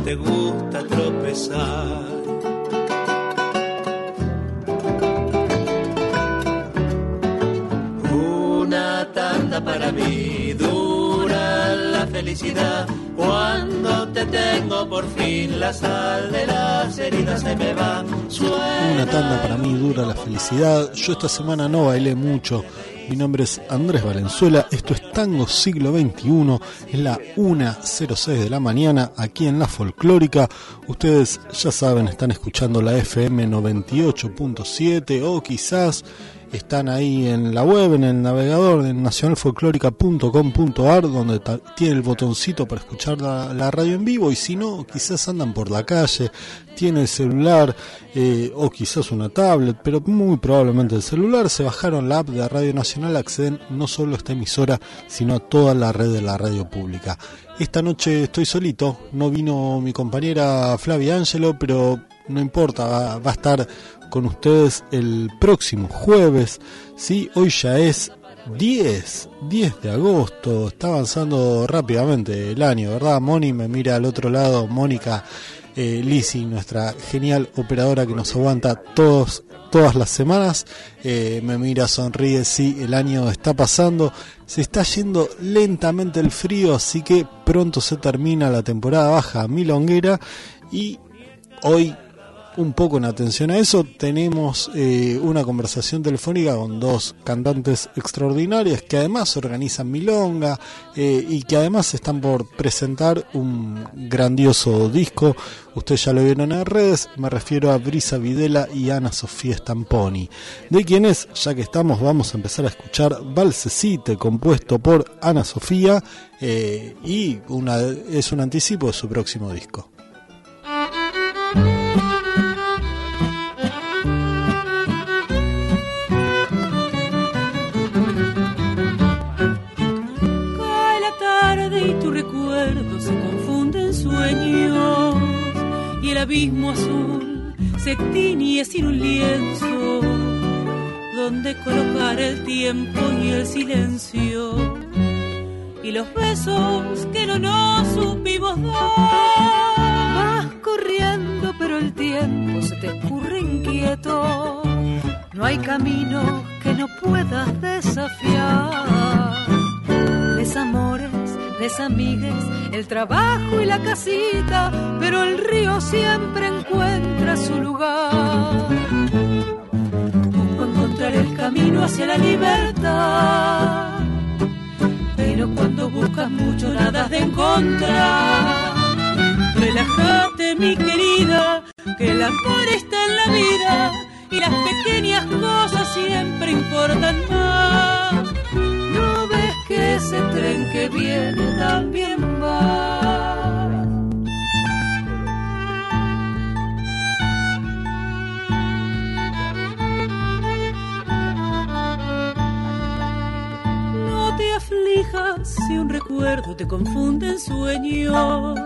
Te gusta tropezar. Una tanda para mí, dura la felicidad. Cuando te tengo por fin, la sal de las heridas se me va. Una tanda para mí dura la felicidad. Yo esta semana no bailé mucho. Mi nombre es Andrés Valenzuela. Esto es Tango Siglo XXI. Es la 1.06 de la mañana aquí en La Folclórica. Ustedes ya saben, están escuchando la FM 98.7 o quizás están ahí en la web, en el navegador de nacionalfolclórica.com.ar, donde tiene el botoncito para escuchar la, radio en vivo. Y si no, quizás andan por la calle, tiene el celular eh, o quizás una tablet, pero muy probablemente el celular. Se bajaron la app de Radio Nacional, acceden no solo a esta emisora, sino a toda la red de la radio pública. Esta noche estoy solito, no vino mi compañera Flavia Angelo, pero no importa, va, a estar con ustedes el próximo jueves. Sí, hoy ya es 10, 10 de agosto. Está avanzando rápidamente el año, ¿verdad? Moni me mira al otro lado, Mónica eh, Lisi, nuestra genial operadora que nos aguanta todos, todas las semanas. Eh, me mira, sonríe, sí, el año está pasando. Se está yendo lentamente el frío, así que pronto se termina la temporada baja milonguera. Y hoy un poco en atención a eso, tenemos eh, una conversación telefónica con dos cantantes extraordinarias que además organizan Milonga eh, y que además están por presentar un grandioso disco. Ustedes ya lo vieron en redes, me refiero a Brisa Videla y Ana Sofía Stamponi. De quienes, ya que estamos, vamos a empezar a escuchar Valsecite, compuesto por Ana Sofía, eh, y es un anticipo de su próximo disco. El abismo azul se tiñe sin un lienzo donde colocar el tiempo y el silencio y los besos que no nos supimos dar. Vas corriendo pero el tiempo se te escurre inquieto, no hay camino que no puedas desafiar. Les amigues, el trabajo y la casita, pero el río siempre encuentra su lugar. Busco encontrar el camino hacia la libertad, pero cuando buscas mucho nada de encontrar. Relájate mi querida, que el amor está en la vida y las pequeñas cosas siempre importan más ese tren que viene también va. No te aflijas si un recuerdo te confunde en sueños,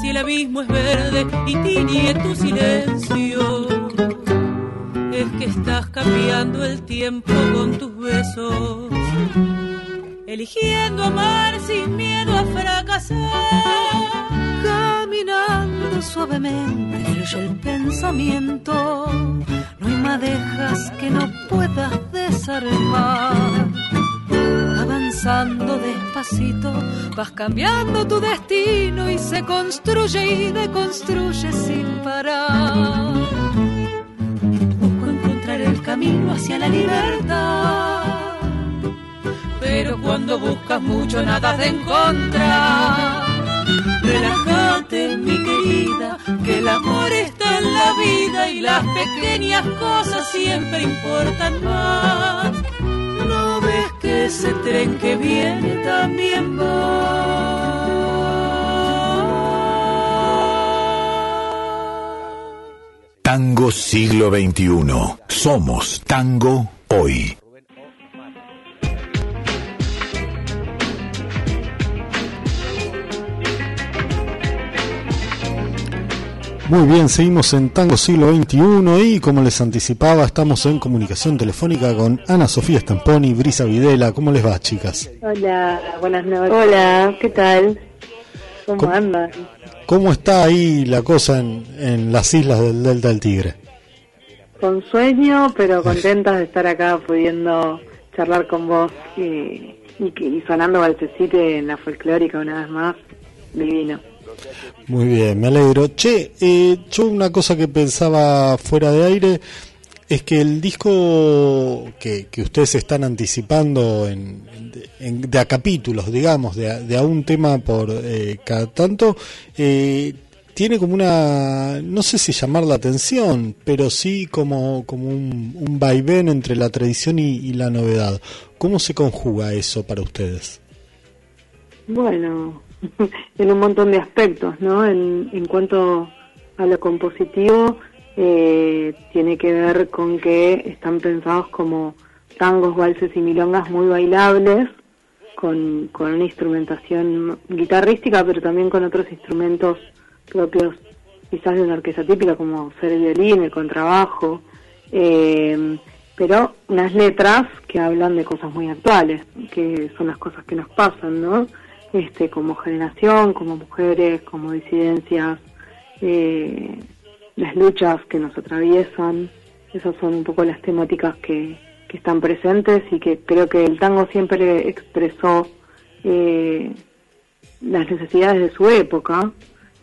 si el abismo es verde y tiñe tu silencio. Es que estás cambiando el tiempo con tus besos eligiendo amar sin miedo a fracasar. Caminando suavemente fluye el pensamiento, no hay madejas que no puedas desarmar. Avanzando despacito, vas cambiando tu destino y se construye y deconstruye sin parar. Busco encontrar el camino hacia la libertad cuando buscas mucho nada de encontrar. Relájate, mi querida, que el amor está en la vida y las pequeñas cosas siempre importan más. No ves que ese tren que viene también va. Tango siglo XXI. Somos tango hoy. Muy bien, seguimos en Tango Siglo XXI y como les anticipaba, estamos en comunicación telefónica con Ana Sofía Stamponi, Brisa Videla. ¿Cómo les va, chicas? Hola, buenas noches. Hola, ¿qué tal? ¿Cómo, andan? ¿Cómo está ahí la cosa en, las islas del Delta del Tigre? Con sueño, pero contentas de estar acá pudiendo charlar con vos y, y, y sonando Balsecite en la folclórica una vez más. Divino. Muy bien, me alegro. Che, eh, yo una cosa que pensaba fuera de aire es que el disco que, ustedes están anticipando en, de a capítulos, digamos, de a, un tema por eh, cada tanto, eh, tiene como una, no sé si llamar la atención, pero sí como, como un, un vaivén entre la tradición y la novedad. ¿Cómo se conjuga eso para ustedes? Bueno, en un montón de aspectos, ¿no? En, cuanto a lo compositivo, eh, tiene que ver con que están pensados como tangos, valses y milongas muy bailables, con, con una instrumentación guitarrística, pero también con otros instrumentos propios quizás de una orquesta típica, como ser el violín, el contrabajo, eh, pero unas letras que hablan de cosas muy actuales, que son las cosas que nos pasan, ¿no? Este, como generación, como mujeres, como disidencias, eh, las luchas que nos atraviesan, esas son un poco las temáticas que, que están presentes y que creo que el tango siempre expresó eh, las necesidades de su época.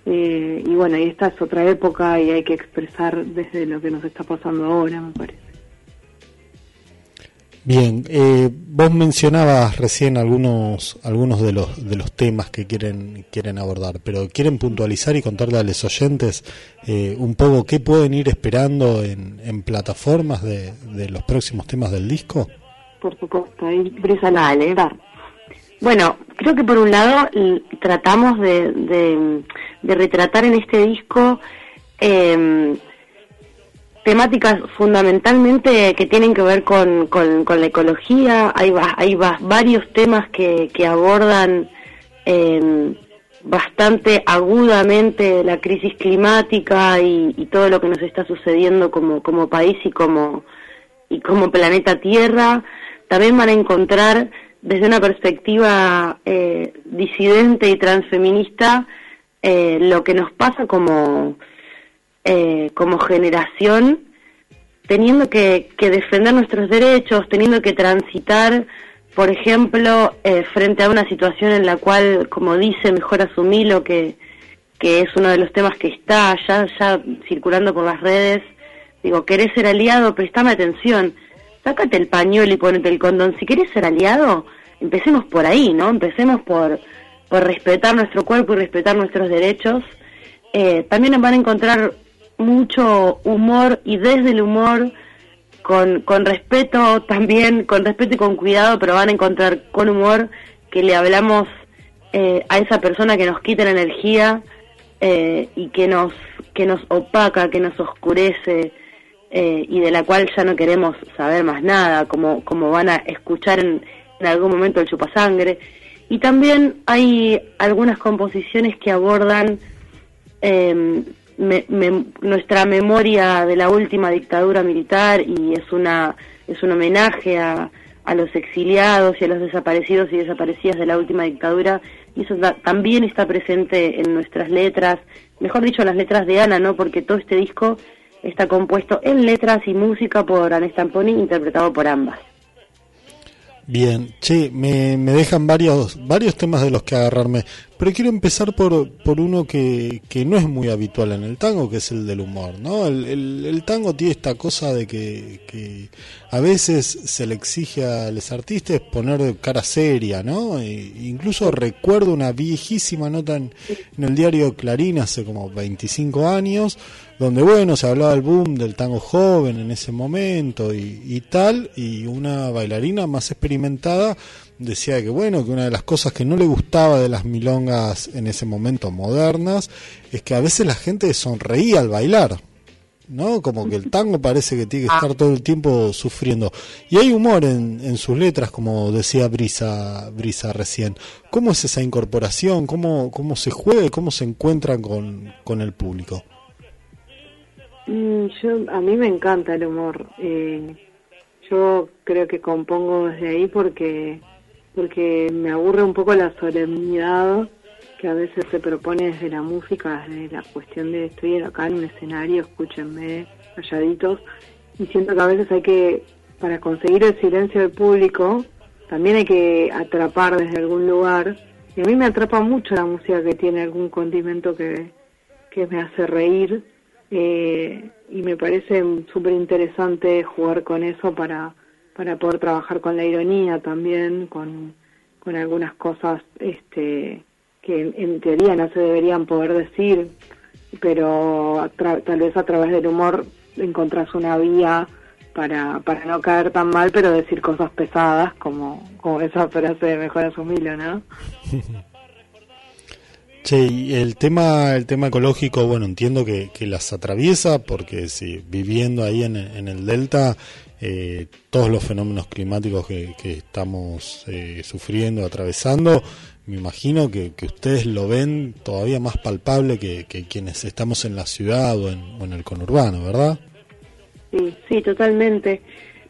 Eh, y bueno, y esta es otra época y hay que expresar desde lo que nos está pasando ahora, me parece. Bien, eh, vos mencionabas recién algunos algunos de los de los temas que quieren quieren abordar, pero quieren puntualizar y contarle a los oyentes eh, un poco qué pueden ir esperando en, en plataformas de, de, los próximos temas del disco. Por supuesto, ahí brisa la. Bueno, creo que por un lado tratamos de, de, de retratar en este disco eh, temáticas fundamentalmente que tienen que ver con, con, la ecología. Hay, hay varios temas que, abordan em, bastante agudamente la crisis climática y, todo lo que nos está sucediendo como, como país y como, y como planeta Tierra. También van a encontrar desde una perspectiva eh, disidente y transfeminista eh, lo que nos pasa como eh, como generación, teniendo que, defender nuestros derechos, teniendo que transitar, por ejemplo, eh, frente a una situación en la cual, como dice, mejor asumirlo, que, que es uno de los temas que está ya, ya circulando por las redes, digo, querés ser aliado, prestame atención, sácate el pañuelo y ponete el condón, si querés ser aliado, empecemos por ahí, ¿no? Empecemos por, por respetar nuestro cuerpo y respetar nuestros derechos. Eh, también van a encontrar mucho humor y desde el humor, con, con respeto también, con respeto y con cuidado, pero van a encontrar con humor que le hablamos eh, a esa persona que nos quita la energía eh, y que nos, que nos opaca, que nos oscurece eh, y de la cual ya no queremos saber más nada, como, como van a escuchar en, en algún momento el chupasangre. Y también hay algunas composiciones que abordan eh, nuestra memoria de la última dictadura militar y es una es un homenaje a, a los exiliados y a los desaparecidos y desaparecidas de la última dictadura y eso también está presente en nuestras letras, mejor dicho las letras de Ana, ¿no? Porque todo este disco está compuesto en letras y música por Ana Stamponi, interpretado por ambas. Bien, che, me, me dejan varios, varios temas de los que agarrarme. Pero quiero empezar por, por uno que, que no es muy habitual en el tango, que es el del humor, ¿no? El, el, tango tiene esta cosa de que, que, a veces se le exige a los artistas poner cara seria, ¿no? E incluso recuerdo una viejísima nota en, el diario Clarín hace como 25 años, donde, bueno, se hablaba del boom del tango joven en ese momento y tal, y una bailarina más experimentada decía que bueno, que una de las cosas que no le gustaba de las milongas en ese momento modernas es que a veces la gente sonreía al bailar, ¿no? Como que el tango parece que tiene que estar todo el tiempo sufriendo. Y hay humor en, en sus letras, como decía Brisa, Brisa recién. ¿Cómo es esa incorporación? ¿Cómo, cómo se juega? ¿Cómo se encuentran con, con el público? Mm, yo, a mí me encanta el humor. Eh, yo creo que compongo desde ahí porque porque me aburre un poco la solemnidad que a veces se propone desde la música, desde la cuestión de estoy acá en un escenario, escúchenme calladitos, y siento que a veces hay que, para conseguir el silencio del público, también hay que atrapar desde algún lugar, y a mí me atrapa mucho la música que tiene algún condimento que, que me hace reír, eh, y me parece súper interesante jugar con eso para para poder trabajar con la ironía también, con, con algunas cosas este, que en, teoría no se deberían poder decir, pero tal vez a través del humor encontrás una vía para, para no caer tan mal, pero decir cosas pesadas, como, como esa frase de Mejor Asumilo, ¿no? Sí, el tema, el tema ecológico, bueno, entiendo que, que las atraviesa, porque si viviendo ahí en, en el delta, eh, todos los fenómenos climáticos que, estamos eh, sufriendo, atravesando, me imagino que, ustedes lo ven todavía más palpable que, quienes estamos en la ciudad o en, el conurbano, ¿verdad? Sí, sí, totalmente.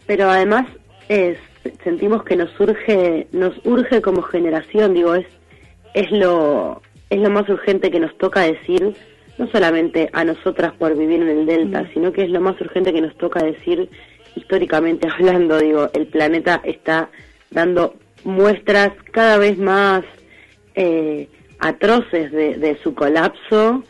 Pero además es, sentimos que nos urge, nos urge como generación, digo, es, es lo, es lo más urgente que nos toca decir, no solamente a nosotras por vivir en el Delta, mm. sino que es lo más urgente que nos toca decir históricamente hablando, digo, el planeta está dando muestras cada vez más eh, atroces de, su colapso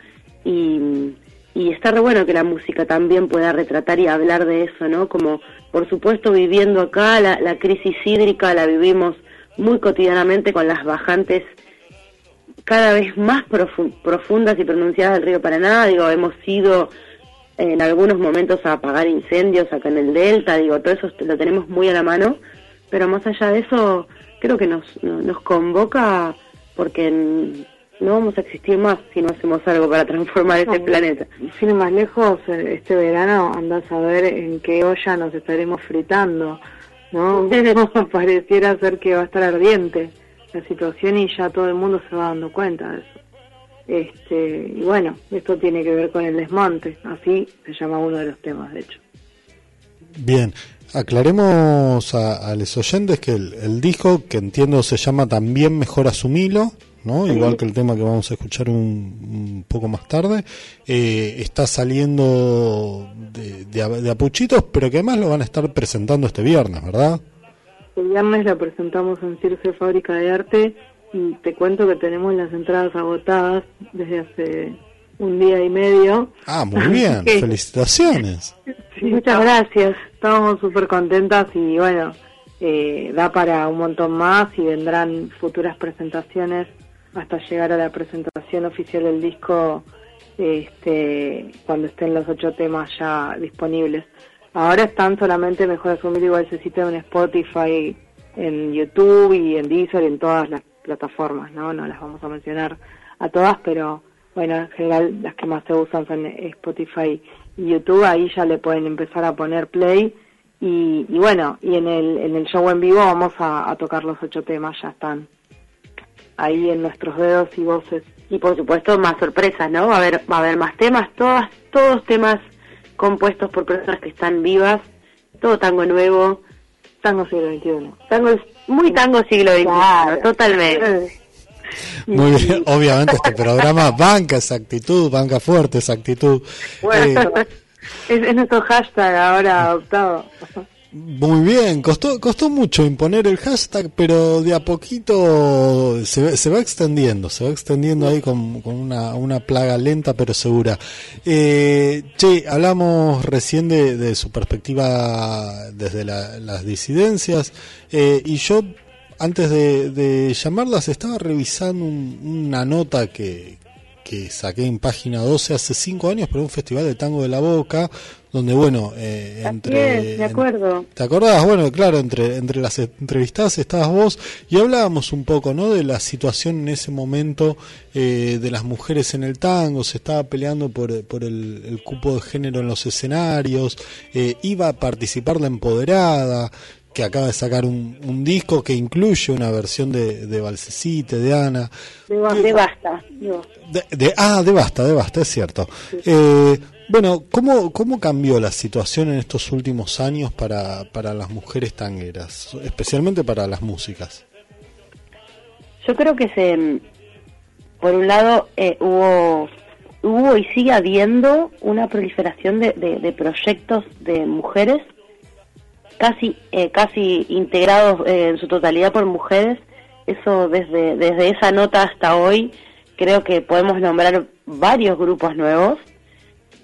y, está re bueno que la música también pueda retratar y hablar de eso, ¿no? Como, por supuesto, viviendo acá, la, la crisis hídrica la vivimos muy cotidianamente con las bajantes cada vez más profundas y pronunciadas del río Paraná, digo, hemos sido en algunos momentos a apagar incendios acá en el Delta, digo, todo eso lo tenemos muy a la mano, pero más allá de eso, creo que nos, nos convoca porque no vamos a existir más si no hacemos algo para transformar este planeta. Sin más lejos, este verano andás a ver en qué olla nos estaremos fritando, ¿no? Pareciera ser que va a estar ardiente la situación y ya todo el mundo se va dando cuenta de eso. Este, y bueno, esto tiene que ver con el desmonte, así se llama uno de los temas, de hecho. Bien, aclaremos a, los oyentes que el, disco, que entiendo se llama también Mejor Asumilo, ¿no? igual que el tema que vamos a escuchar un, poco más tarde, eh, está saliendo de, de, Apuchitos, pero que además lo van a estar presentando este viernes, ¿verdad? El viernes lo presentamos en Circe Fábrica de Arte te cuento que tenemos las entradas agotadas desde hace un día y medio. Ah, muy bien, felicitaciones. muchas gracias, estamos súper contentas y bueno, eh, da para un montón más y vendrán futuras presentaciones hasta llegar a la presentación oficial del disco este, cuando estén los ocho temas ya disponibles. Ahora están solamente Mejor Asumir igual se cita en Spotify, en YouTube y en Deezer y en todas las plataformas, ¿no? No las vamos a mencionar a todas, pero bueno, en general las que más se usan son Spotify y YouTube, ahí ya le pueden empezar a poner play y, bueno, y en el, en el show en vivo vamos a, tocar los ocho temas, ya están ahí en nuestros dedos y voces. Y por supuesto más sorpresas, ¿no? Va a haber, va a haber más temas, todas, todos temas compuestos por personas que están vivas, todo tango nuevo. Tango siglo XXI. Tango muy tango siglo XXI, totalmente. Muy bien, obviamente este programa banca esa actitud, banca fuerte esa actitud. Bueno, eh, es, nuestro hashtag ahora adoptado. Muy bien, costó, costó mucho imponer el hashtag, pero de a poquito se, se va extendiendo, se va extendiendo ahí con, con una, una, plaga lenta pero segura. Eh, che, hablamos recién de, de su perspectiva desde la, las disidencias eh, y yo antes de, de, llamarlas estaba revisando un, una nota que, que saqué en página 12 hace cinco años para un festival de tango de la boca donde bueno eh, entre de acuerdo. Te acordás bueno claro entre entre las entrevistadas estabas vos y hablábamos un poco no de la situación en ese momento eh, de las mujeres en el tango se estaba peleando por, por el, el cupo de género en los escenarios eh, iba a participar la empoderada que acaba de sacar un, un, disco que incluye una versión de, de Balsecite, de Ana. De, de Basta. De, de, ah, de Basta, de Basta, es cierto. Sí. Eh, bueno, ¿cómo, ¿cómo cambió la situación en estos últimos años para, para las mujeres tangueras, especialmente para las músicas? Yo creo que se, por un lado, eh, hubo, hubo y sigue habiendo una proliferación de, de, de proyectos de mujeres casi eh, casi integrados eh, en su totalidad por mujeres. Eso desde desde esa nota hasta hoy creo que podemos nombrar varios grupos nuevos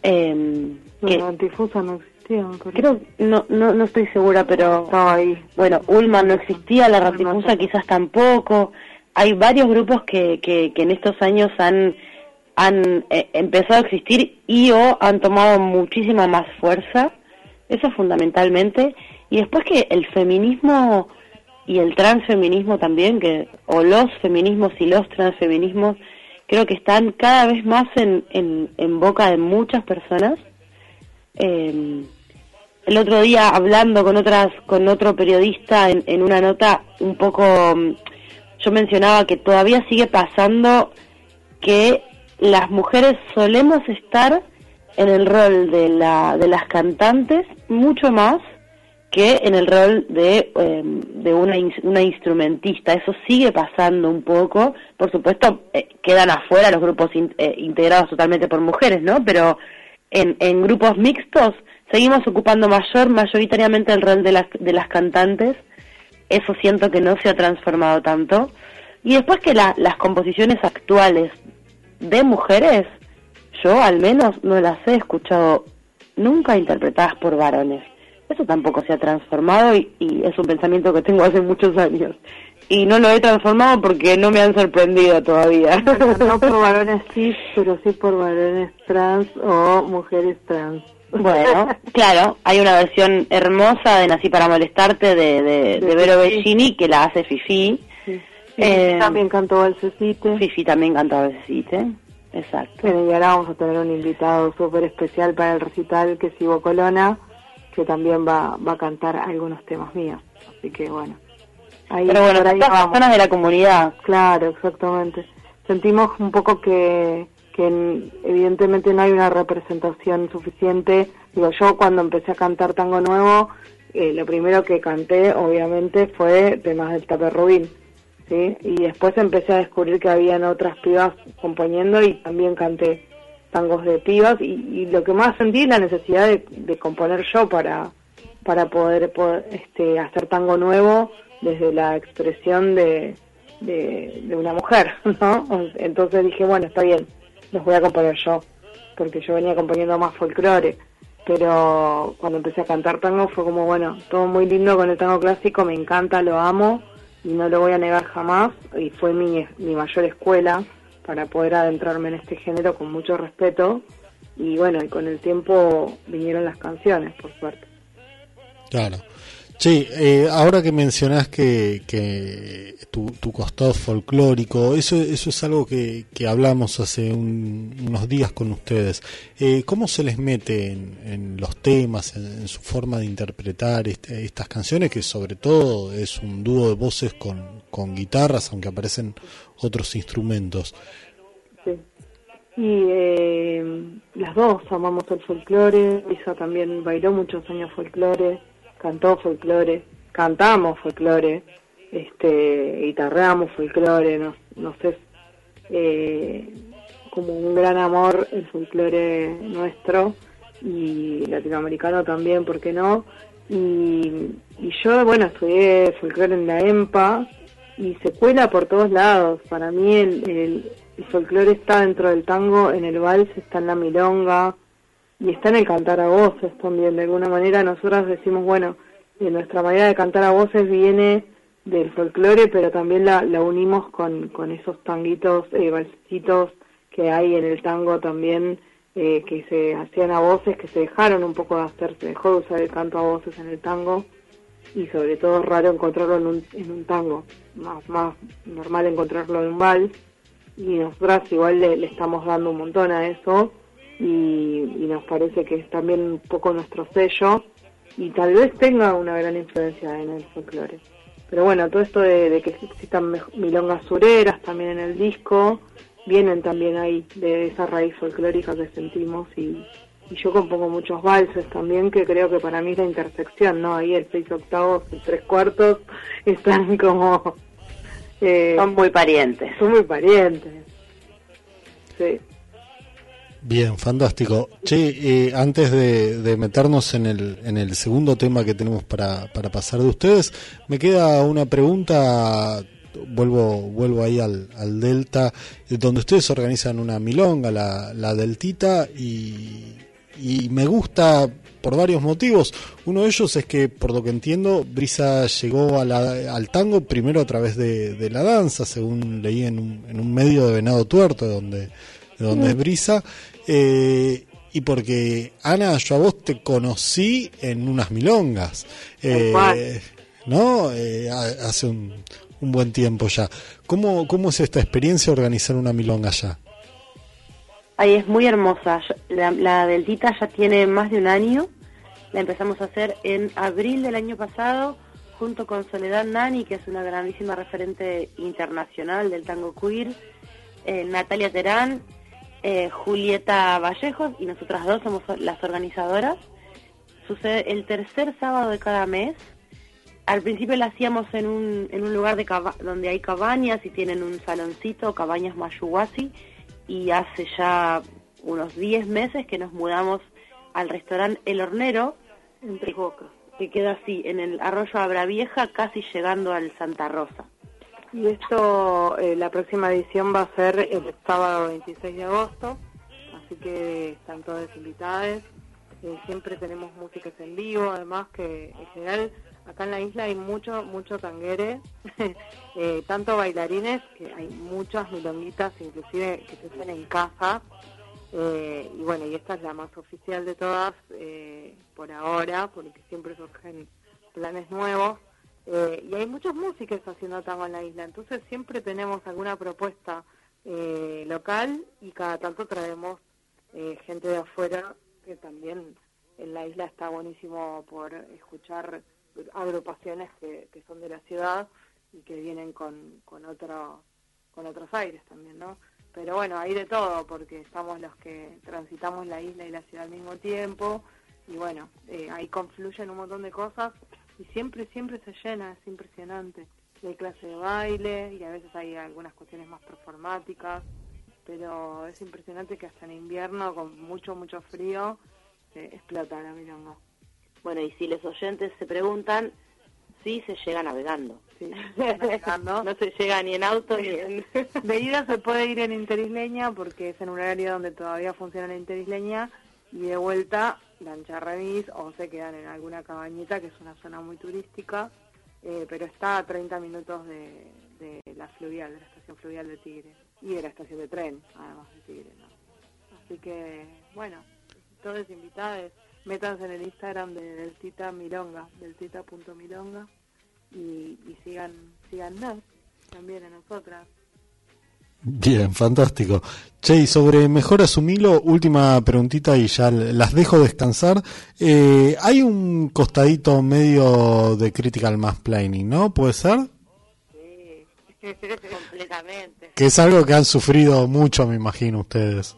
eh, que, la antifusa no existía creo no, no no estoy segura pero estaba ahí. bueno Ulman no existía la ratifusa quizás tampoco. Hay varios grupos que, que, que en estos años han han eh, empezado a existir y o han tomado muchísima más fuerza eso fundamentalmente y después que el feminismo y el transfeminismo también, que o los feminismos y los transfeminismos, creo que están cada vez más en, boca de muchas personas. Eh, el otro día hablando con otras con otro periodista en, en una nota un poco yo mencionaba que todavía sigue pasando que las mujeres solemos estar en el rol de la de las cantantes mucho más que en el rol de, eh, de una, una instrumentista. Eso sigue pasando un poco. Por supuesto, eh, quedan afuera los grupos eh, integrados totalmente por mujeres, ¿no? Pero en, en grupos mixtos seguimos ocupando mayor, mayoritariamente el rol de las, de las cantantes. Eso siento que no se ha transformado tanto. Y después que la, las composiciones actuales de mujeres, yo al menos no las he escuchado nunca interpretadas por varones eso tampoco se ha transformado y, y, es un pensamiento que tengo hace muchos años. Y no lo he transformado porque no me han sorprendido todavía. No por varones cis, pero sí por varones trans o mujeres trans. Bueno, claro, hay una versión hermosa de Nací para molestarte de, de, de Vero Bellini que la hace Fifi. Sí. Eh, también cantó Balsecite. Fifi también cantó Balsecite. Exacto. Bueno, y ahora vamos a tener un invitado súper especial para el recital que es Ivo Colona que también va, va a cantar algunos temas míos. Así que bueno. Ahí, Pero bueno, ahí personas de la comunidad. Claro, exactamente. Sentimos un poco que, que evidentemente no hay una representación suficiente. Digo, yo cuando empecé a cantar tango nuevo, eh, lo primero que canté, obviamente, fue temas del Tape Rubín. ¿sí? Y después empecé a descubrir que habían otras pibas componiendo y también canté tangos de pibas y, y, lo que más sentí es la necesidad de, componer yo para para poder, este, hacer tango nuevo desde la expresión de, de, de, una mujer, ¿no? Entonces dije, bueno, está bien, los voy a componer yo, porque yo venía componiendo más folclore, pero cuando empecé a cantar tango fue como, bueno, todo muy lindo con el tango clásico, me encanta, lo amo y no lo voy a negar jamás, y fue mi, mi mayor escuela, para poder adentrarme en este género con mucho respeto y bueno, y con el tiempo vinieron las canciones, por suerte. Claro. Sí, eh, ahora que mencionás que, que tu, tu costado folclórico, eso, eso es algo que, que hablamos hace un, unos días con ustedes. Eh, ¿Cómo se les mete en, en los temas, en, su forma de interpretar este, estas canciones, que sobre todo es un dúo de voces con, guitarras, aunque aparecen otros instrumentos? Sí. Y eh, las dos amamos el folclore, Isa también bailó muchos años folclore cantó folclore, cantamos folclore, este, guitarreamos folclore, no, no sé, eh, como un gran amor el folclore nuestro y latinoamericano también, ¿por qué no? Y, yo, bueno, estudié folclore en la EMPA y se cuela por todos lados. Para mí el, el, el folclore está dentro del tango, en el vals, está en la milonga y está en el cantar a voces también. De alguna manera nosotras decimos, bueno, nuestra manera de cantar a voces viene del folclore, pero también la, la unimos con, con esos tanguitos, eh, valsitos que hay en el tango también, eh, que se hacían a voces, que se dejaron un poco de hacer, se dejó de usar el canto a voces en el tango, y sobre todo es raro encontrarlo en un, en un tango, más, más normal encontrarlo en un vals, y nosotras igual le, estamos dando un montón a eso, y, y nos parece que es también un poco nuestro sello, y tal vez tenga una gran influencia en el folclore. Pero bueno, todo esto de, que existan milongas sureras también en el disco, vienen también ahí de esa raíz folclórica que sentimos y, yo compongo muchos valses también que creo que para mí es la intersección, ¿no? Ahí el seis octavos y tres cuartos están como... Eh, son muy parientes. Son muy parientes. Sí. Bien, fantástico. Che, eh, antes de, meternos en el, en el segundo tema que tenemos para, para pasar de ustedes, me queda una pregunta, vuelvo, vuelvo ahí al, al Delta, donde ustedes organizan una milonga, la, la Deltita, y, y me gusta por varios motivos. Uno de ellos es que, por lo que entiendo, Brisa llegó a la, al tango primero a través de, de la danza, según leí en un, en un medio de Venado Tuerto, donde, donde es Brisa, eh, y porque Ana, yo a vos te conocí en unas milongas, eh, ¿no? Eh, hace un, un, buen tiempo ya. ¿Cómo, ¿Cómo es esta experiencia de organizar una milonga allá? Ahí es muy hermosa. La, la Deltita ya tiene más de un año. La empezamos a hacer en abril del año pasado junto con Soledad Nani, que es una grandísima referente internacional del tango queer, Natalia Terán eh, Julieta Vallejos y nosotras dos somos las organizadoras. Sucede el tercer sábado de cada mes. Al principio la hacíamos en un, en un lugar de donde hay cabañas y tienen un saloncito, cabañas Mayuguasi, y hace ya unos 10 meses que nos mudamos al restaurante El Hornero, en Triboca, que queda así, en el arroyo Abra Vieja, casi llegando al Santa Rosa. Y esto, eh, la próxima edición va a ser el sábado 26 de agosto, así que están todas invitadas. Eh, siempre tenemos músicas en vivo, además que en general acá en la isla hay mucho, mucho tanguere, eh, tanto bailarines, que hay muchas milonguitas, inclusive que se hacen en casa. y bueno, y esta es la más oficial de todas por ahora, porque siempre surgen planes nuevos. Eh, y hay muchas músicas haciendo tango en la isla, entonces siempre tenemos alguna propuesta eh, local y cada tanto traemos eh, gente de afuera que también en la isla está buenísimo por escuchar agrupaciones que, que son de la ciudad y que vienen con, con, otro, con otros aires también, ¿no? Pero bueno, hay de todo porque estamos los que transitamos la isla y la ciudad al mismo tiempo y bueno, ahí confluyen un montón de cosas y siempre, siempre se llena, es impresionante. Y hay clase de baile y a veces hay algunas cuestiones más performáticas, pero es impresionante que hasta en invierno, con mucho, mucho frío, se explota la milonga. Bueno, y si los oyentes se preguntan, sí se llega navegando. Sí, navegando. no se llega ni en auto ni en... De ida se puede ir en Interisleña porque es en un horario donde todavía funciona la Interisleña y de vuelta lancha remis o se quedan en alguna cabañita que es una zona muy turística, eh, pero está a 30 minutos de, la fluvial, de la estación fluvial de Tigre y de la estación de tren, además de Tigre. Así que, bueno, todos invitados, métanse en el Instagram de Deltita Milonga, deltita.milonga y, y sigan, síganos también a nosotras. Bien, fantástico. Che, y sobre Mejor Asumilo, última preguntita y ya las dejo descansar. Eh, hay un costadito medio de critical mass planning, ¿no? ¿Puede ser? Sí, completamente. Que es algo que han sufrido mucho, me imagino, ustedes.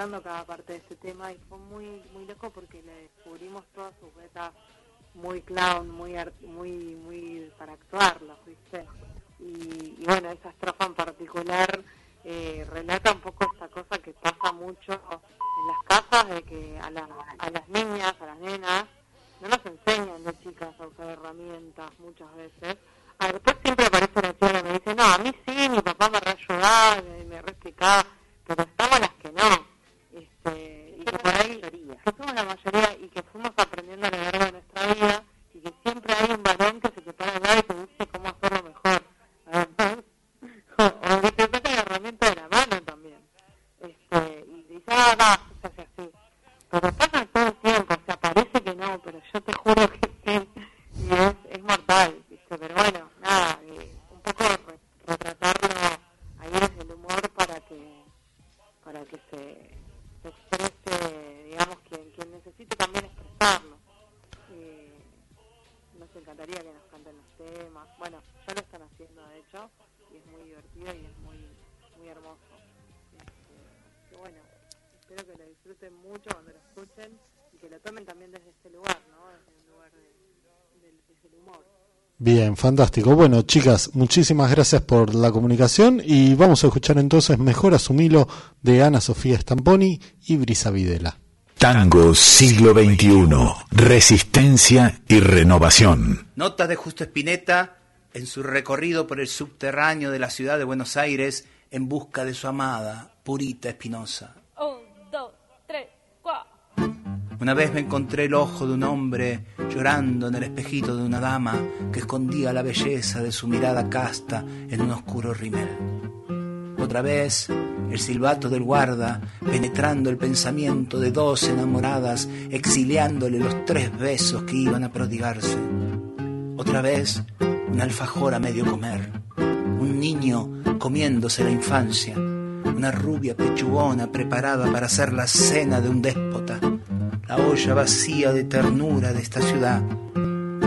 cada parte de este tema y fue muy muy loco porque le descubrimos todas sus beta muy clown, muy muy muy para actuarlo, ¿viste? Y, y bueno, esa estrofa en particular eh, relata un poco esta cosa que pasa mucho en las casas de que a, la, a las niñas, a las nenas, no nos enseñan de chicas a usar herramientas muchas veces. A después siempre aparece una chica que me dice, no, a mí sí, mi papá me reayudaba, me, me reexplicaba, pero estamos las que no. Este, y que por ahí, que somos la mayoría y que fuimos aprendiendo a lo largo de nuestra vida y que siempre hay un varón que se te pone al lado y te Bien, fantástico. Bueno, chicas, muchísimas gracias por la comunicación y vamos a escuchar entonces Mejor Asumilo de Ana Sofía Stamponi y Brisa Videla. Tango siglo XXI. Resistencia y renovación. Notas de Justo Espineta en su recorrido por el subterráneo de la ciudad de Buenos Aires en busca de su amada, Purita Espinosa. Una vez me encontré el ojo de un hombre llorando en el espejito de una dama que escondía la belleza de su mirada casta en un oscuro rimel. Otra vez, el silbato del guarda, penetrando el pensamiento de dos enamoradas, exiliándole los tres besos que iban a prodigarse. Otra vez, un alfajor a medio comer, un niño comiéndose la infancia, una rubia pechugona preparada para hacer la cena de un déspota, la olla vacía de ternura de esta ciudad,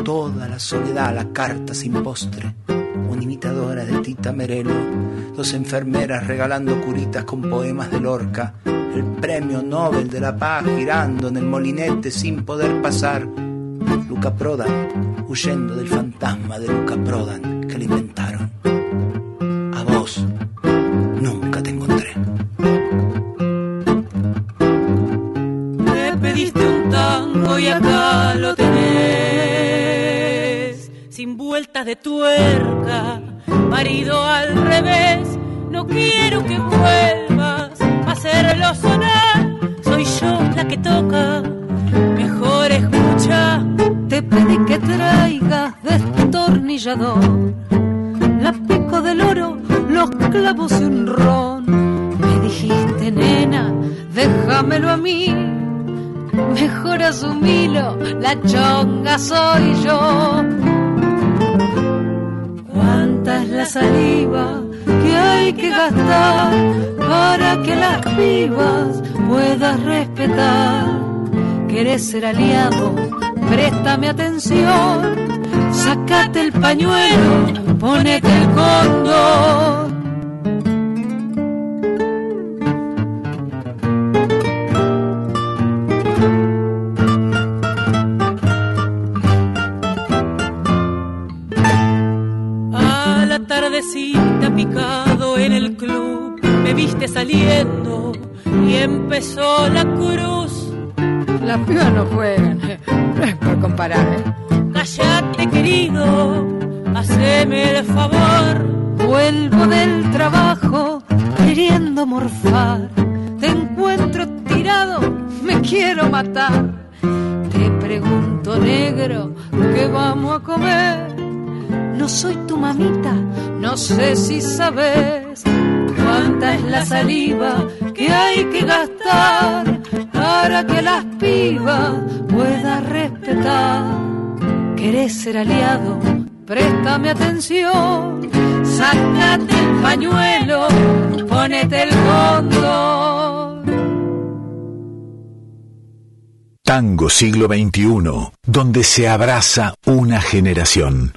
toda la soledad la carta sin postre, una imitadora de Tita Merelo, dos enfermeras regalando curitas con poemas de Lorca, el premio Nobel de la Paz girando en el molinete sin poder pasar, Luca Prodan huyendo del fantasma de Luca Prodan que le inventaron. Tuerca, marido al revés. No quiero que vuelvas a hacerlo sonar. Soy yo la que toca. Mejor escucha. Te pedí que traigas destornillador, la pico del oro, los clavos y un ron. Me dijiste, nena, déjamelo a mí. Mejor asumilo, la chonga soy yo. Cuánta es la saliva que hay que gastar para que las pibas puedas respetar. ¿Querés ser aliado? Préstame atención. Sácate el pañuelo, ponete el cóndor. Quiero matar. Te pregunto, negro, ¿qué vamos a comer? No soy tu mamita, no sé si sabes cuánta es la saliva que hay que gastar para que las pibas puedas respetar. ¿Querés ser aliado? Préstame atención. Sácate el pañuelo, ponete el cóndor. Tango siglo XXI, donde se abraza una generación.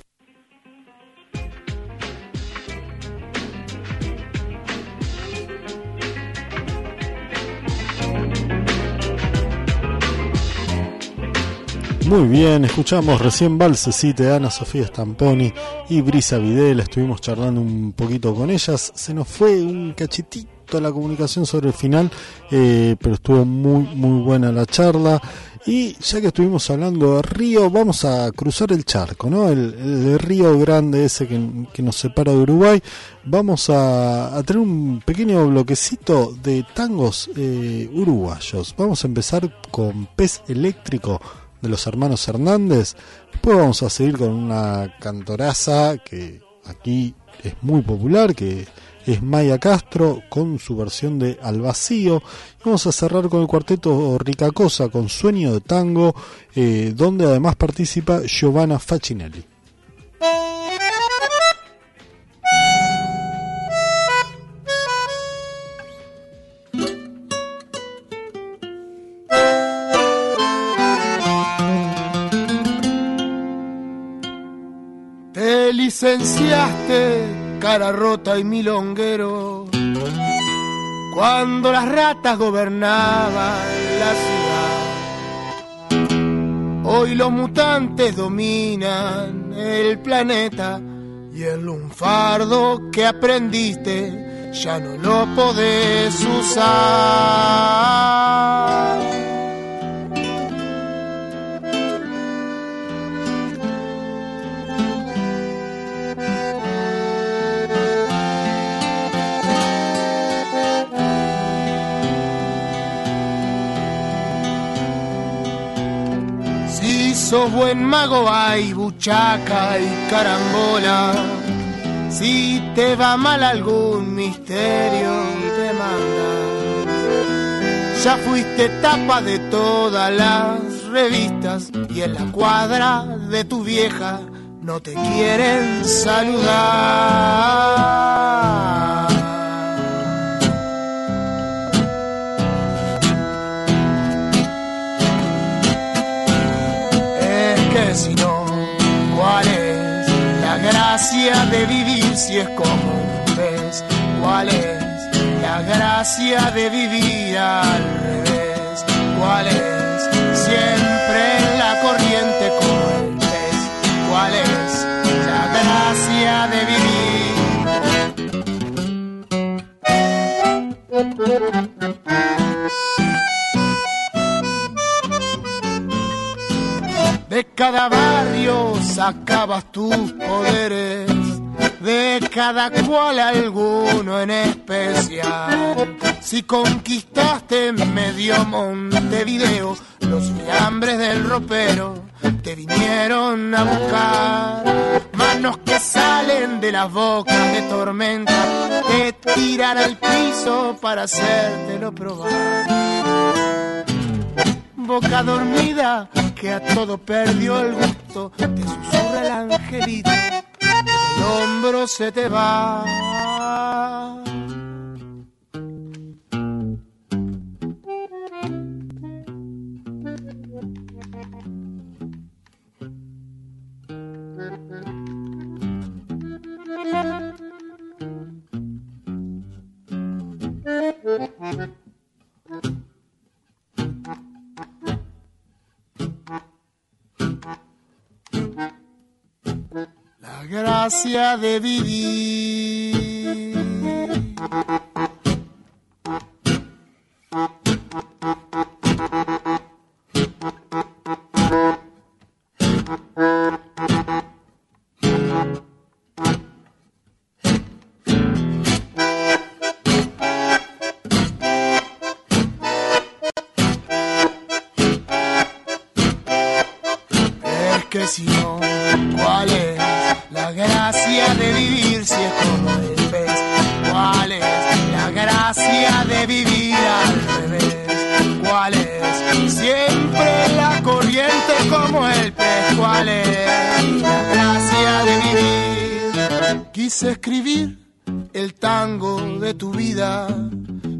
Muy bien, escuchamos recién Valsecite de Ana Sofía Stamponi y Brisa Videla. Estuvimos charlando un poquito con ellas. Se nos fue un cachetito poquito la comunicación sobre el final, eh, pero estuvo muy, muy buena la charla. Y ya que estuvimos hablando de río, vamos a cruzar el charco, ¿no? El, río grande ese que, nos separa de Uruguay. Vamos a, tener un pequeño bloquecito de tangos eh, uruguayos. Vamos a empezar con Pez Eléctrico de los hermanos Hernández. Después vamos a seguir con una cantoraza que aquí es muy popular, que es Maya Castro con su versión de Al Vacío. Vamos a cerrar con el cuarteto Ricacosa con Sueño de Tango, eh, donde además participa Giovanna Facinelli. Te licenciaste cara rota y milonguero, cuando las ratas gobernaban la ciudad. Hoy los mutantes dominan el planeta y el lunfardo que aprendiste ya no lo podés usar. Sos buen mago hay buchaca y carambola. Si te va mal algún misterio te manda. Ya fuiste tapa de todas las revistas y en la cuadra de tu vieja no te quieren saludar. Gracia de vivir si es como pez? ¿Cuál es la gracia de vivir al revés? ¿Cuál es siempre en la corriente como el? ¿Cuál es la gracia de vivir? De cada sacabas tus poderes, de cada cual alguno en especial. Si conquistaste medio Montevideo, los fiambres del ropero te vinieron a buscar. Manos que salen de las bocas de tormenta, te tiran al piso para hacértelo probar boca dormida que a todo perdió el gusto, te susurra el angelito, el hombro se te va. Gracia de vivir. si no, ¿cuál es la gracia de vivir si es como el pez? ¿Cuál es la gracia de vivir al revés? ¿Cuál es siempre la corriente como el pez? ¿Cuál es la gracia de vivir? Quise escribir el tango de tu vida,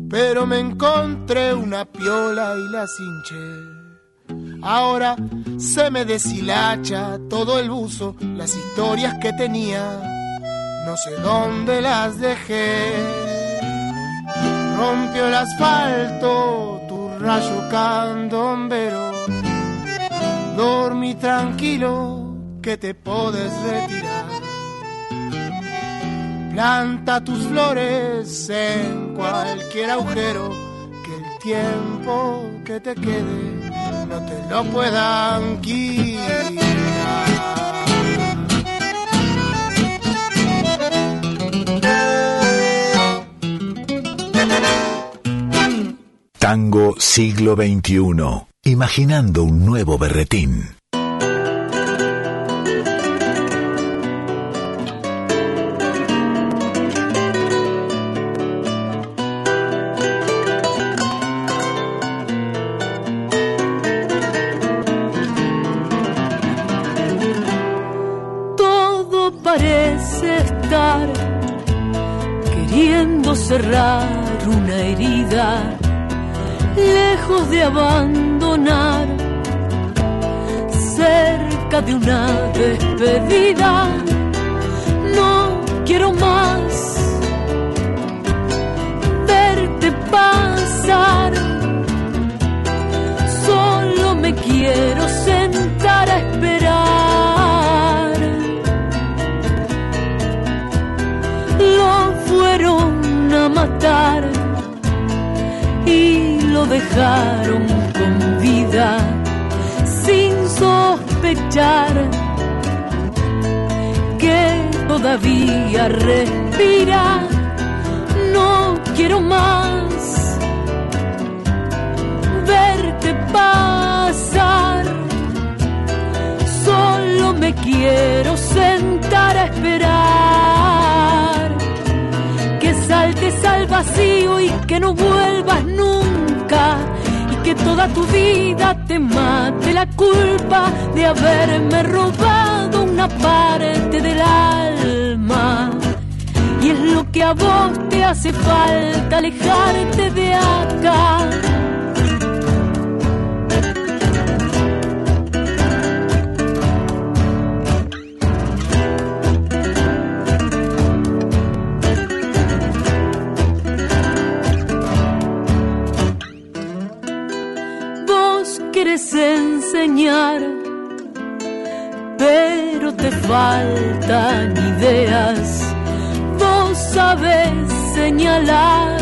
pero me encontré una piola y la cinché Ahora se me deshilacha todo el buzo, las historias que tenía, no sé dónde las dejé. Rompió el asfalto tu rayo candombero. Dormí tranquilo que te puedes retirar. Planta tus flores en cualquier agujero, que el tiempo que te quede no te lo puedan quitar. Tango siglo XXI. Imaginando un nuevo berretín. De abandonar, cerca de una despedida. No quiero más verte pasar, dejaron con vida sin sospechar que todavía respira. No quiero más verte pasar. Solo me quiero sentar a esperar que saltes al vacío y que no vuelvas y que toda tu vida te mate la culpa de haberme robado una parte del alma. Y es lo que a vos te hace falta alejarte de acá. Querés enseñar, pero te faltan ideas. Vos sabés señalar,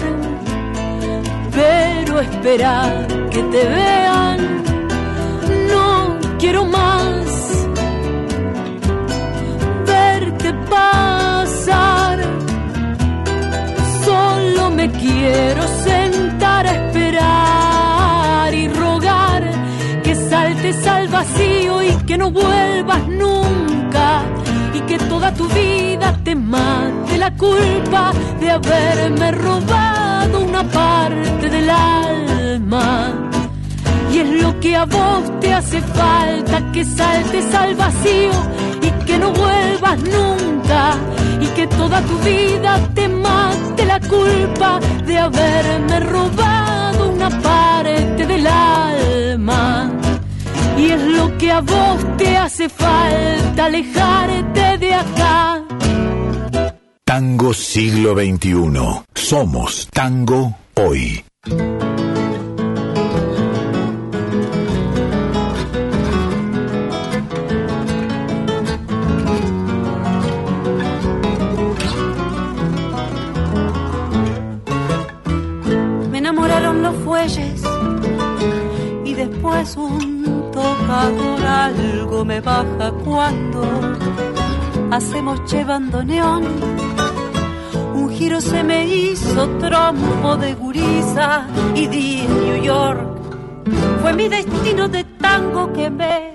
pero esperar que te vean. Vuelvas nunca y que toda tu vida te mate la culpa de haberme robado una parte del alma. Y es lo que a vos te hace falta, que saltes al vacío y que no vuelvas nunca. Y que toda tu vida te mate la culpa de haberme robado una parte del alma. Y es lo que a vos te hace falta, alejarte de acá. Tango siglo XXI. Somos tango hoy. Algo me baja cuando hacemos llevando neón. Un giro se me hizo trompo de gurisa y di New York. Fue mi destino de tango que me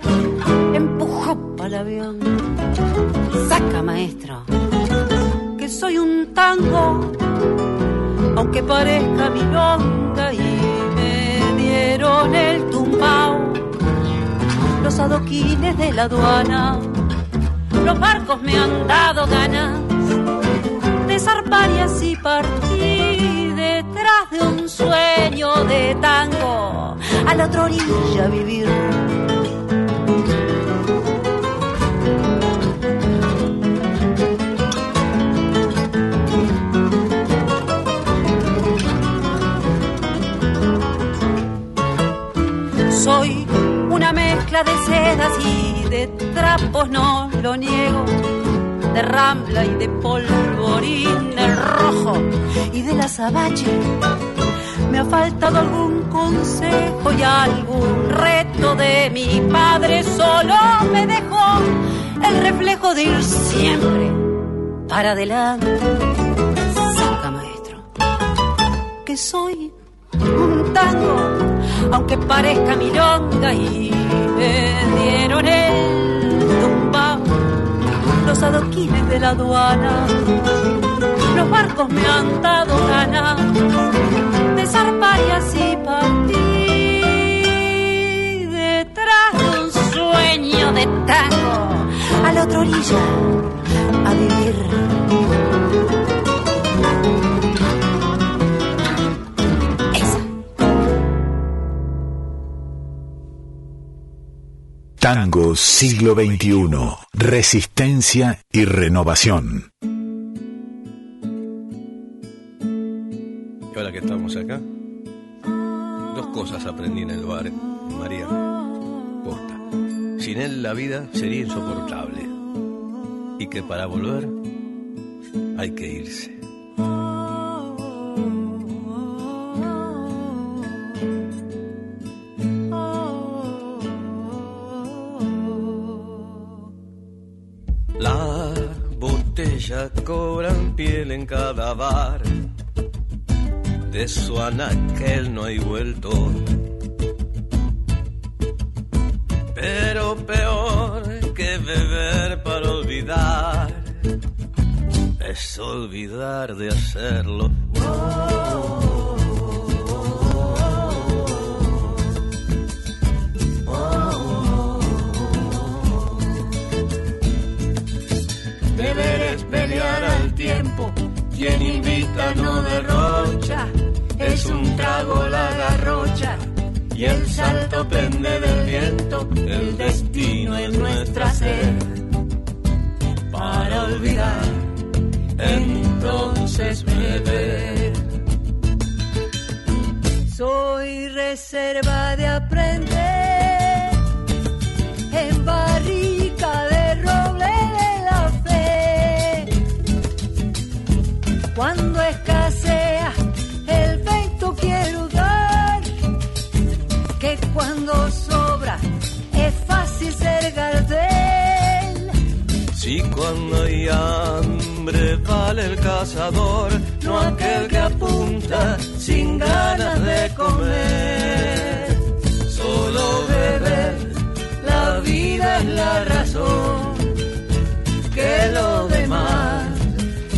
empujó para el avión. Saca maestro, que soy un tango aunque parezca milonga y me dieron el tumbao. Los adoquines de la aduana, los barcos me han dado ganas de zarpar y así partí detrás de un sueño de tango a la otra orilla vivir. Soy de sedas y de trapos, no lo niego. de rambla y de polvorín, el rojo y de la azabache. Me ha faltado algún consejo y algún reto de mi padre, solo me dejó el reflejo de ir siempre para adelante. Saca maestro, que soy un tango, aunque parezca milonga y me dieron el tumbao, los adoquines de la aduana, los barcos me han dado ganas de zarpar y así partir detrás de un sueño de tango a la otra orilla a vivir. Tango siglo XXI. Resistencia y renovación. Y ahora que estamos acá, dos cosas aprendí en el bar, María. Posta. Sin él la vida sería insoportable. Y que para volver hay que irse. Piel en cada bar. De su anaquel no hay vuelto. Pero peor que beber para olvidar es olvidar de hacerlo. Deber es pelear al tiempo, quien invita no derrocha, es un trago la garrocha y el salto pende del viento, el destino es nuestra sed. Para olvidar, entonces beber. Soy reserva de aprender cuando sobra es fácil ser gardel. Si cuando hay hambre vale el cazador, no aquel que apunta sin ganas de comer. Solo beber, la vida es la razón, que lo demás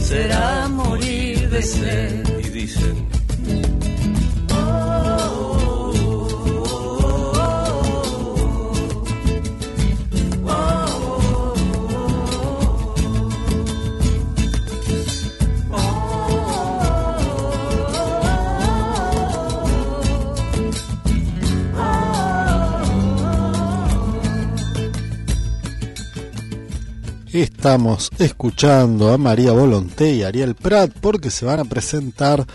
será morir de sed. Y dicen, Estamos escuchando a María Volonté y Ariel Prat porque se van a presentar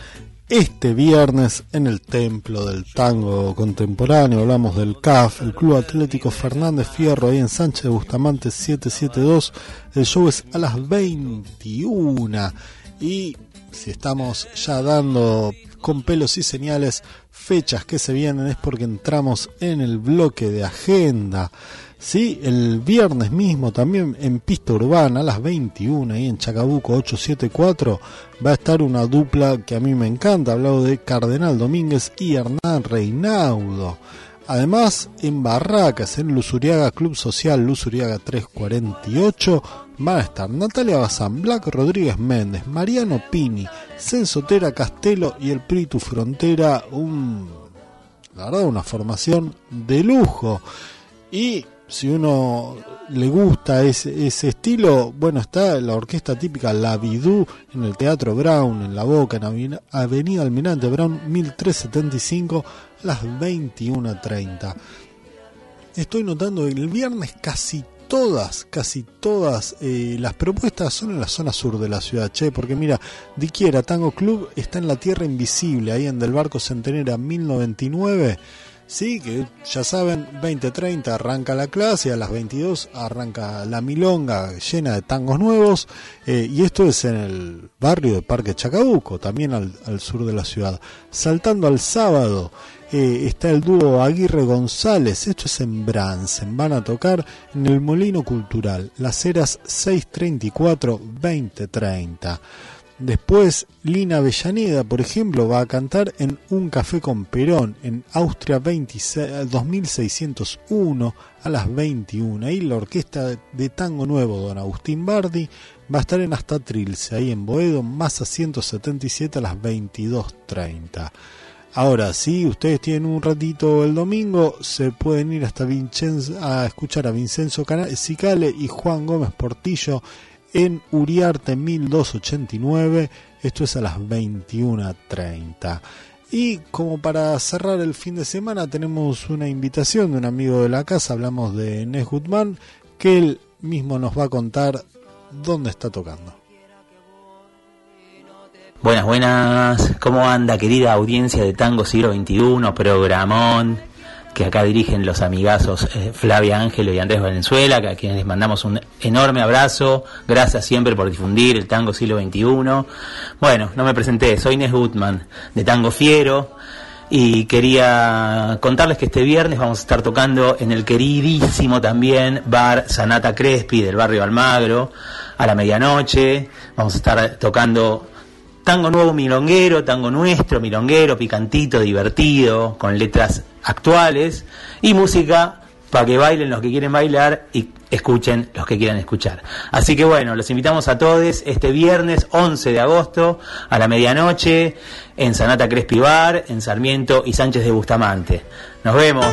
este viernes en el Templo del Tango Contemporáneo. Hablamos del CAF, el Club Atlético Fernández Fierro, ahí en Sánchez de Bustamante 772. El show es a las 21 y si estamos ya dando con pelos y señales fechas que se vienen es porque entramos en el bloque de agenda. Sí, el viernes mismo también en pista urbana a las 21 ahí en Chacabuco 874 va a estar una dupla que a mí me encanta, hablado de Cardenal Domínguez y Hernán Reinaudo. Además, en Barracas, en Luzuriaga Club Social Luzuriaga 348, van a estar Natalia Bazán, Black Rodríguez Méndez, Mariano Pini, Censotera Castelo y el Pritu Frontera, un, la verdad, una formación de lujo. Y si uno le gusta ese, ese, estilo, bueno, está la orquesta típica La Vidú en el Teatro Brown, en La Boca, en Avenida Almirante Brown, 1375, a las 21.30. Estoy notando el viernes casi todas, casi todas eh, las propuestas son en la zona sur de la ciudad, che, porque mira, Diquiera Tango Club está en la Tierra Invisible, ahí en Del Barco Centenera 1099 Sí, que ya saben, 20.30 arranca la clase, a las 22 arranca la milonga llena de tangos nuevos, eh, y esto es en el barrio de Parque Chacabuco, también al, sur de la ciudad. Saltando al sábado, eh, está el dúo Aguirre González, esto es en Bransen, van a tocar en el Molino Cultural, las eras 634-2030. Después, Lina Avellaneda, por ejemplo, va a cantar en Un Café con Perón, en Austria 26, 2601 a las 21. Ahí la orquesta de tango nuevo, don Agustín Bardi, va a estar en Hasta Trilce, ahí en Boedo, más a 177 a las 22.30. Ahora, si ustedes tienen un ratito el domingo, se pueden ir hasta Vincenzo, a escuchar a Vincenzo Cicale y Juan Gómez Portillo en Uriarte 1289, esto es a las 21.30. Y como para cerrar el fin de semana tenemos una invitación de un amigo de la casa, hablamos de Nes Gutman, que él mismo nos va a contar dónde está tocando. Buenas, buenas, ¿cómo anda querida audiencia de Tango Siglo XXI, programón? Que acá dirigen los amigazos eh, Flavia Ángelo y Andrés Valenzuela, a quienes les mandamos un enorme abrazo. Gracias siempre por difundir el tango siglo XXI. Bueno, no me presenté, soy Inés Gutman, de Tango Fiero. Y quería contarles que este viernes vamos a estar tocando en el queridísimo también bar Sanata Crespi del barrio Almagro a la medianoche. Vamos a estar tocando tango nuevo milonguero, tango nuestro milonguero, picantito, divertido, con letras actuales y música para que bailen los que quieren bailar y escuchen los que quieran escuchar. Así que bueno, los invitamos a todos este viernes 11 de agosto a la medianoche en Sanata Crespi Bar, en Sarmiento y Sánchez de Bustamante. Nos vemos.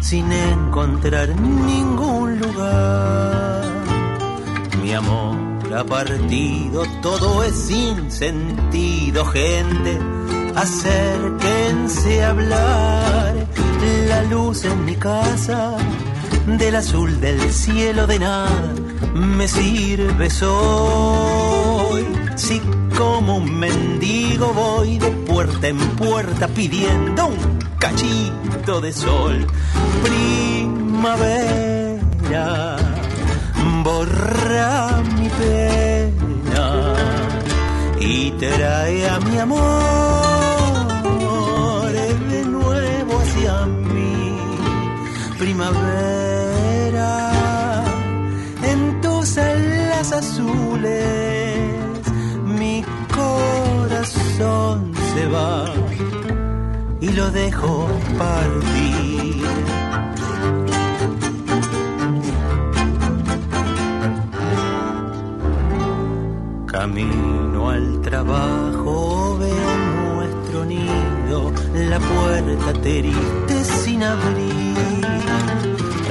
Sin encontrar ningún lugar. Mi amor ha partido, todo es sin sentido, gente. Acérquense a hablar. La luz en mi casa, del azul del cielo de nada, me sirve hoy. Si como un mendigo voy de puerta en puerta pidiendo un cachito de sol. Primavera, borra mi pena y trae a mi amor de nuevo hacia mí. Primavera, en tus alas azules, mi corazón se va lo dejo partir. Camino al trabajo, veo nuestro nido, la puerta triste sin abrir.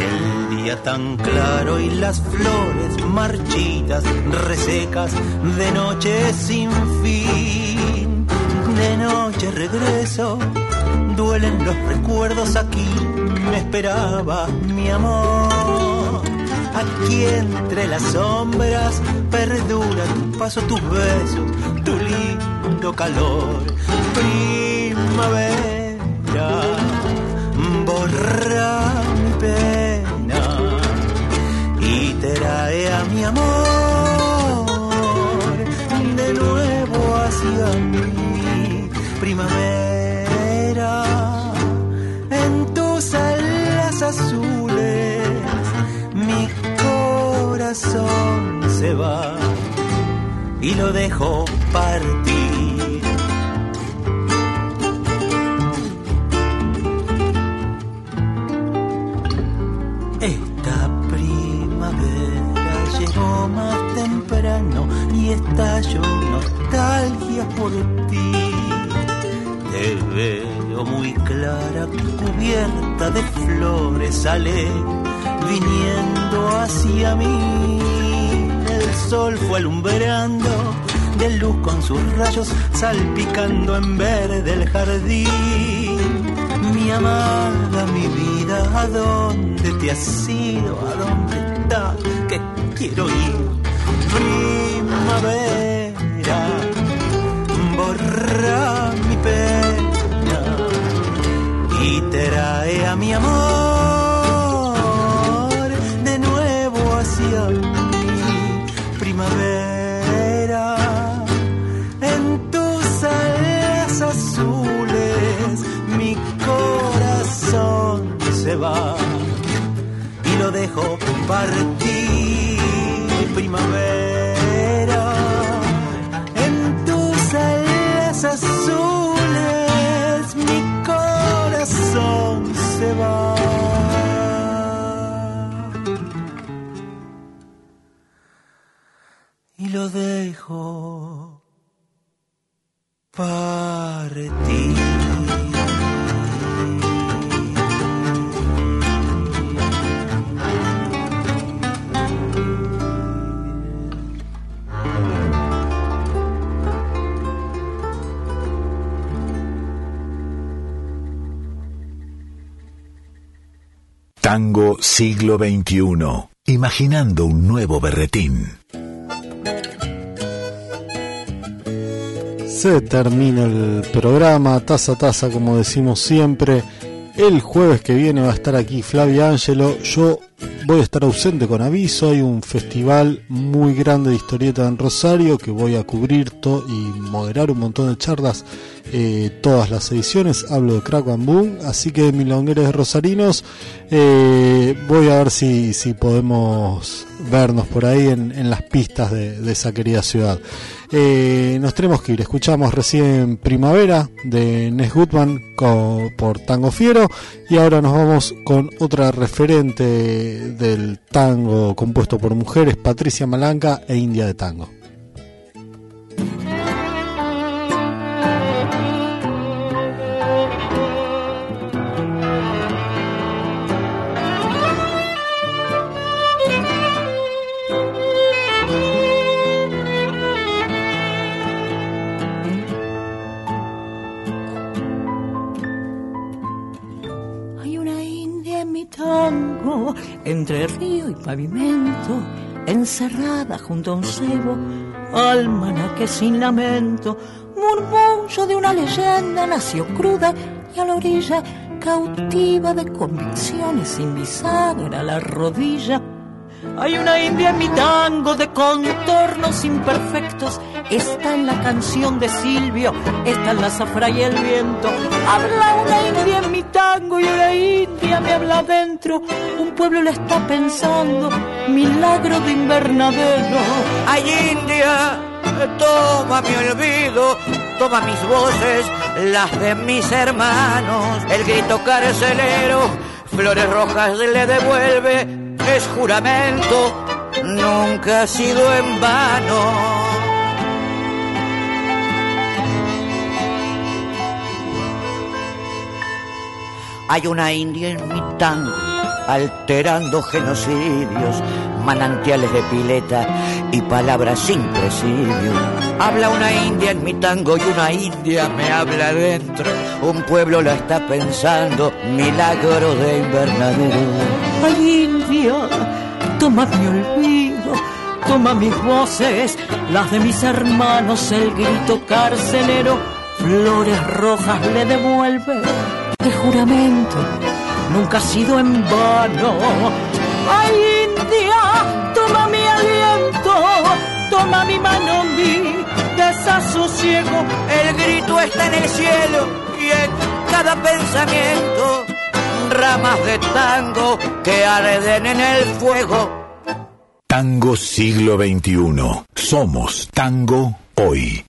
El día tan claro y las flores marchitas, resecas, de noche sin fin. De noche regreso duelen los recuerdos aquí, me esperaba mi amor. Aquí entre las sombras perdura tu paso, tus besos, tu lindo calor. Primavera, borra mi pena y trae a mi amor de nuevo hacia mí. Primavera azules, mi corazón se va y lo dejo partir. Esta primavera llegó más temprano y estallo nostalgia por ti. Te veo muy clara, cubierta de flores, sale viniendo hacia mí. El sol fue alumbrando de luz con sus rayos, salpicando en verde el jardín. Mi amada, mi vida, ¿a dónde te has ido? ¿A dónde estás? Que quiero ir. Primavera, borra mi y trae a mi amor de nuevo hacia mí. Primavera, en tus alas azules mi corazón se va y lo dejo partir. Primavera, en tus alas azules Tango siglo XXI. Imaginando un nuevo berretín. Se termina el programa, taza a taza, como decimos siempre. El jueves que viene va a estar aquí Flavia Ángelo. Yo voy a estar ausente con aviso. Hay un festival muy grande de historieta en Rosario que voy a cubrir to- y moderar un montón de charlas. eh, todas las ediciones. Hablo de Crack and Boom. Así que milongueres rosarinos. eh, voy a ver si, si podemos vernos por ahí en, en las pistas de esa querida ciudad. Eh, nos tenemos que ir. Escuchamos recién Primavera de Nes co- por Tango Fiero y ahora nos vamos con otra referente del tango compuesto por mujeres, Patricia Malanca e India de Tango. Entre río y pavimento, encerrada junto a un cebo, almanaque sin lamento, murmullo de una leyenda, nació cruda y a la orilla, cautiva de convicciones sin bisagra a la rodilla. Hay una india en mi tango de contornos imperfectos. Está en la canción de Silvio, está en la zafra y el viento. Habla una india en mi tango y una india me habla adentro. Un pueblo le está pensando, milagro de invernadero. Ay India, toma mi olvido, toma mis voces, las de mis hermanos. El grito carcelero, flores rojas le devuelve, es juramento, nunca ha sido en vano. Hay una india en mi tango, alterando genocidios, manantiales de pileta y palabras sin presidio. Habla una india en mi tango y una india me habla adentro. Un pueblo la está pensando, milagro de invernadero. Ay, India, toma mi olvido, toma mis voces, las de mis hermanos, el grito carcelero, flores rojas le devuelve, de juramento, nunca ha sido en vano. Ay, India, toma mi aliento, toma mi mano, mi desasosiego, El grito está en el cielo y en cada pensamiento. Ramas de tango que arden en el fuego. Tango siglo XXI. Somos tango hoy.